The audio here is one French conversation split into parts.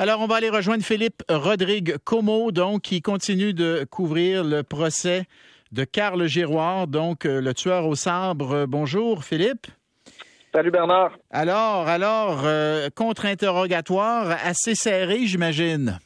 Alors, on va aller rejoindre Philippe Rodrigue Como, donc, qui continue de couvrir le procès de Carl Giroir, donc euh, le tueur au sabre. Bonjour, Philippe. Salut Bernard. Alors, alors, euh, contre-interrogatoire assez serré, j'imagine.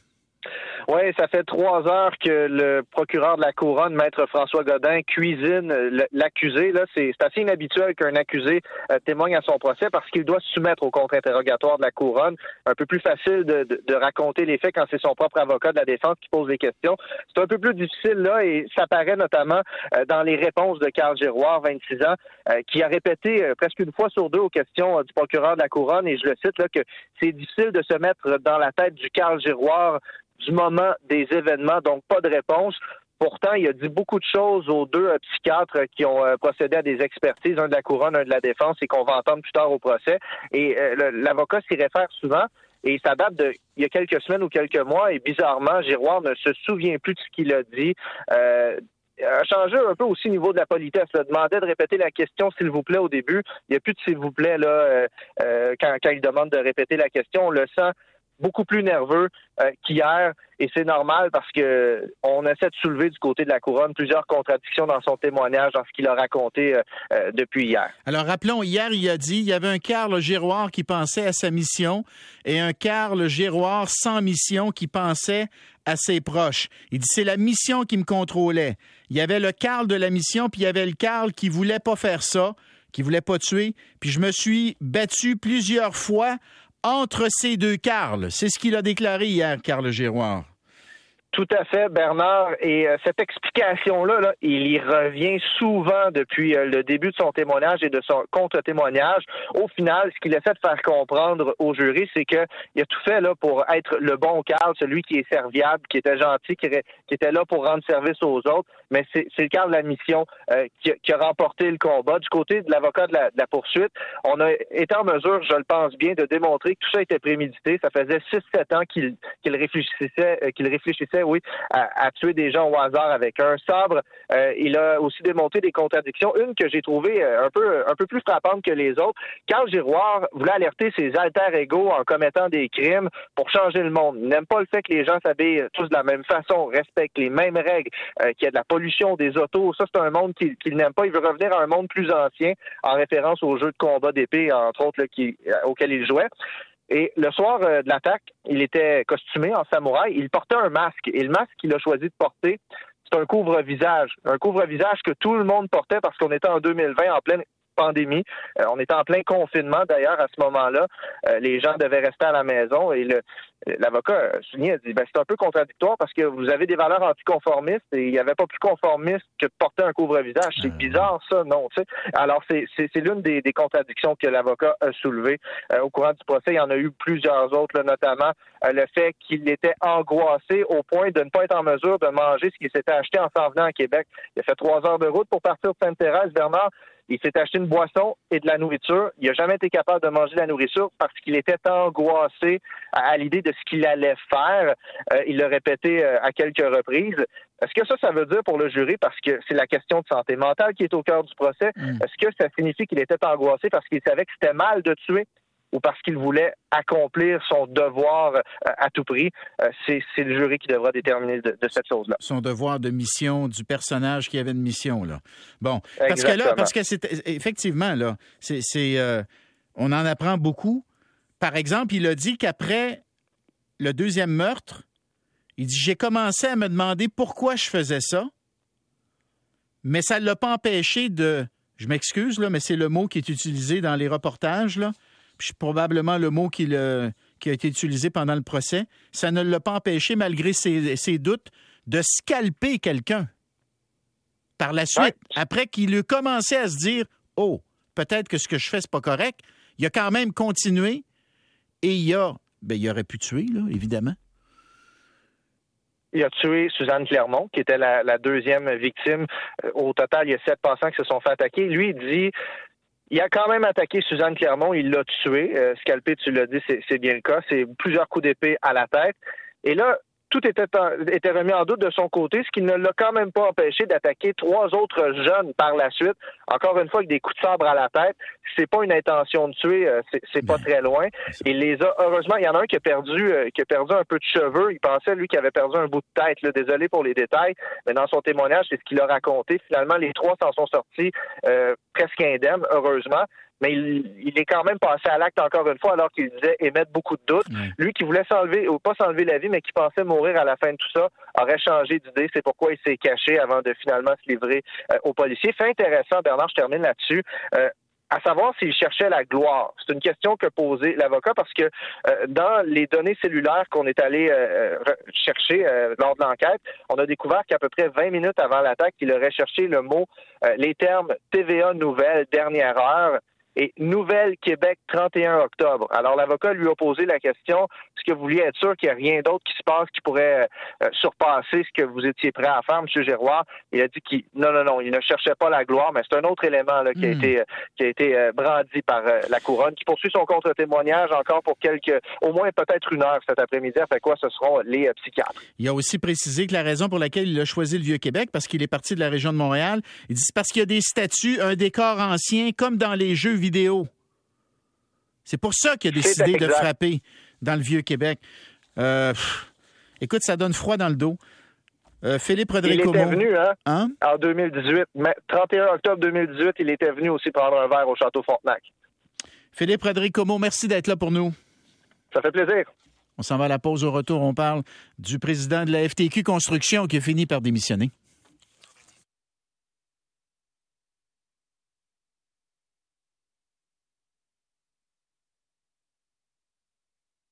Oui, ça fait trois heures que le procureur de la couronne, maître François Godin, cuisine l'accusé. Là, c'est assez inhabituel qu'un accusé euh, témoigne à son procès parce qu'il doit se soumettre au contre-interrogatoire de la couronne. Un peu plus facile de, raconter les faits quand c'est son propre avocat de la défense qui pose les questions. C'est un peu plus difficile là et ça paraît notamment euh, dans les réponses de Carl Giroir, 26 ans, euh, qui a répété presque une fois sur deux aux questions du procureur de la couronne et je le cite là que c'est difficile de se mettre dans la tête du Carl Giroir du moment des événements, donc pas de réponse. Pourtant, il a dit beaucoup de choses aux deux euh, psychiatres qui ont euh, procédé à des expertises, un de la couronne, un de la défense, et qu'on va entendre plus tard au procès. Et euh, l'avocat s'y réfère souvent. Et ça date de il y a quelques semaines ou quelques mois. Et bizarrement, Giroir ne se souvient plus de ce qu'il a dit. Euh, a changé un peu aussi au niveau de la politesse. Il demandait de répéter la question, s'il vous plaît, au début. Il n'y a plus de s'il vous plaît là quand, quand, il demande de répéter la question. On le sent beaucoup plus nerveux euh, qu'hier et c'est normal parce que on essaie de soulever du côté de la couronne plusieurs contradictions dans son témoignage, dans ce qu'il a raconté euh, euh, depuis hier. Alors rappelons, hier il a dit il y avait un Carl Giroir qui pensait à sa mission et un Carl Giroir sans mission qui pensait à ses proches. Il dit c'est la mission qui me contrôlait. Il y avait le Carl de la mission puis il y avait le Carl qui voulait pas faire ça qui voulait pas tuer, puis je me suis battu plusieurs fois entre ces deux Carl. C'est ce qu'il a déclaré hier, Carl Giroir. Tout à fait, Bernard. Et euh, cette explication-là, là, il y revient souvent depuis euh, le début de son témoignage et de son contre-témoignage. Au final, ce qu'il essaie de faire comprendre au jury, c'est qu'il a tout fait là pour être le bon Carl, celui qui est serviable, qui était gentil, qui, était là pour rendre service aux autres. Mais c'est le Carl de la mission euh, qui, a remporté le combat. Du côté de l'avocat de, la, poursuite, on a été en mesure, je le pense bien, de démontrer que tout ça était prémédité. Ça faisait 6-7 ans qu'il réfléchissait, qu'il réfléchissait à, tuer des gens au hasard avec un sabre. Euh, il a aussi démonté des contradictions. Une que j'ai trouvée euh, un peu plus frappante que les autres. Carl Giroir voulait alerter ses alter égaux en commettant des crimes pour changer le monde. Il n'aime pas le fait que les gens s'habillent tous de la même façon, respectent les mêmes règles, euh, qu'il y a de la pollution des autos. Ça, c'est un monde qu'il n'aime pas. Il veut revenir à un monde plus ancien, en référence aux jeux de combat d'épée, entre autres, qui, auxquels il jouait. Et le soir euh, de l'attaque, il était costumé en samouraï. Il portait un masque. Et le masque qu'il a choisi de porter, c'est un couvre-visage. Un couvre-visage que tout le monde portait parce qu'on était en 2020 en pleine pandémie. Euh, on était en plein confinement d'ailleurs à ce moment-là. Euh, les gens devaient rester à la maison et l'avocat soulignait, a dit ben, c'est un peu contradictoire parce que vous avez des valeurs anticonformistes et il n'y avait pas plus conformiste que de porter un couvre-visage. C'est bizarre ça, non? Alors c'est l'une des, contradictions que l'avocat a soulevées euh, au courant du procès. Il y en a eu plusieurs autres, notamment le fait qu'il était angoissé au point de ne pas être en mesure de manger ce qu'il s'était acheté en s'en venant à Québec. Il a fait trois heures de route pour partir de Sainte-Thérèse, Bernard. Il s'est acheté une boisson et de la nourriture. Il n'a jamais été capable de manger de la nourriture parce qu'il était angoissé à, l'idée de ce qu'il allait faire. Euh, il l'a répété euh, à quelques reprises. Est-ce que ça, ça veut dire pour le jury, parce que c'est la question de santé mentale qui est au cœur du procès, mm. est-ce que ça signifie qu'il était angoissé parce qu'il savait que c'était mal de tuer? Ou parce qu'il voulait accomplir son devoir euh, à tout prix, euh, c'est le jury qui devra déterminer de, cette chose-là. Son devoir de mission du personnage qui avait une mission là. Bon, parce que là, parce que c'est effectivement là, c'est euh, on en apprend beaucoup. Par exemple, il a dit qu'après le deuxième meurtre, il dit j'ai commencé à me demander pourquoi je faisais ça, mais ça ne l'a pas empêché de je m'excuse, là, mais c'est le mot qui est utilisé dans les reportages, là probablement le mot qui, a été utilisé pendant le procès, ça ne l'a pas empêché, malgré ses, doutes, de scalper quelqu'un. Par la suite, après qu'il ait commencé à se dire Oh, peut-être que ce que je fais, c'est pas correct, il a quand même continué et il a. Ben, il aurait pu tuer, là, évidemment. Il a tué Suzanne Clermont, qui était la, la deuxième victime. Euh, au total, il y a sept passants qui se sont fait attaquer. Lui, il dit il a quand même attaqué Suzanne Clermont, il l'a tué. Euh, scalpé, tu l'as dit, c'est bien le cas. C'est plusieurs coups d'épée à la tête. Et là, tout était, était remis en doute de son côté, ce qui ne l'a quand même pas empêché d'attaquer trois autres jeunes par la suite. Encore une fois, avec des coups de sabre à la tête. C'est pas une intention de tuer, euh, c'est pas très loin. Il les a, heureusement, il y en a un qui a perdu, euh, qui a perdu un peu de cheveux. Il pensait, lui, qu'il avait perdu un bout de tête. Désolé pour les détails, mais dans son témoignage, c'est ce qu'il a raconté. Finalement, les trois s'en sont sortis euh, presque indemnes, heureusement mais il, est quand même passé à l'acte encore une fois alors qu'il disait émettre beaucoup de doutes. Lui qui voulait s'enlever, ou pas s'enlever la vie, mais qui pensait mourir à la fin de tout ça, aurait changé d'idée. C'est pourquoi il s'est caché avant de finalement se livrer euh, aux policiers. Fait intéressant, Bernard, je termine là-dessus. Euh, à savoir s'il cherchait la gloire. C'est une question que posait l'avocat parce que euh, dans les données cellulaires qu'on est allé chercher lors de l'enquête, on a découvert qu'à peu près 20 minutes avant l'attaque, il aurait cherché le mot, les termes TVA nouvelle, dernière heure, et Nouvelle-Québec 31 octobre. Alors l'avocat lui a posé la question est-ce que vous vouliez être sûr qu'il n'y a rien d'autre qui se passe qui pourrait euh, surpasser ce que vous étiez prêt à faire, M. Gérois Il a dit qu'il non, non, non, il ne cherchait pas la gloire, mais c'est un autre élément qui, a hmm. été, qui a été euh, brandi par euh, la couronne, qui poursuit son contre-témoignage encore pour quelques, au moins peut-être une heure cet après-midi. Fait quoi, ce seront les psychiatres. Il a aussi précisé que la raison pour laquelle il a choisi le Vieux-Québec, parce qu'il est parti de la région de Montréal, il dit c'est parce qu'il y a des statues, un décor ancien, comme dans les jeux vidéo c'est pour ça qu'il a décidé de frapper dans le Vieux-Québec. Euh, écoute, ça donne froid dans le dos. Euh, Philippe Rodrigo. Il était venu, hein, hein? En 2018. 31 octobre 2018, il était venu aussi prendre un verre au Château Frontenac. Philippe Rodrigo, merci d'être là pour nous. Ça fait plaisir. On s'en va à la pause au retour. On parle du président de la FTQ Construction qui a fini par démissionner.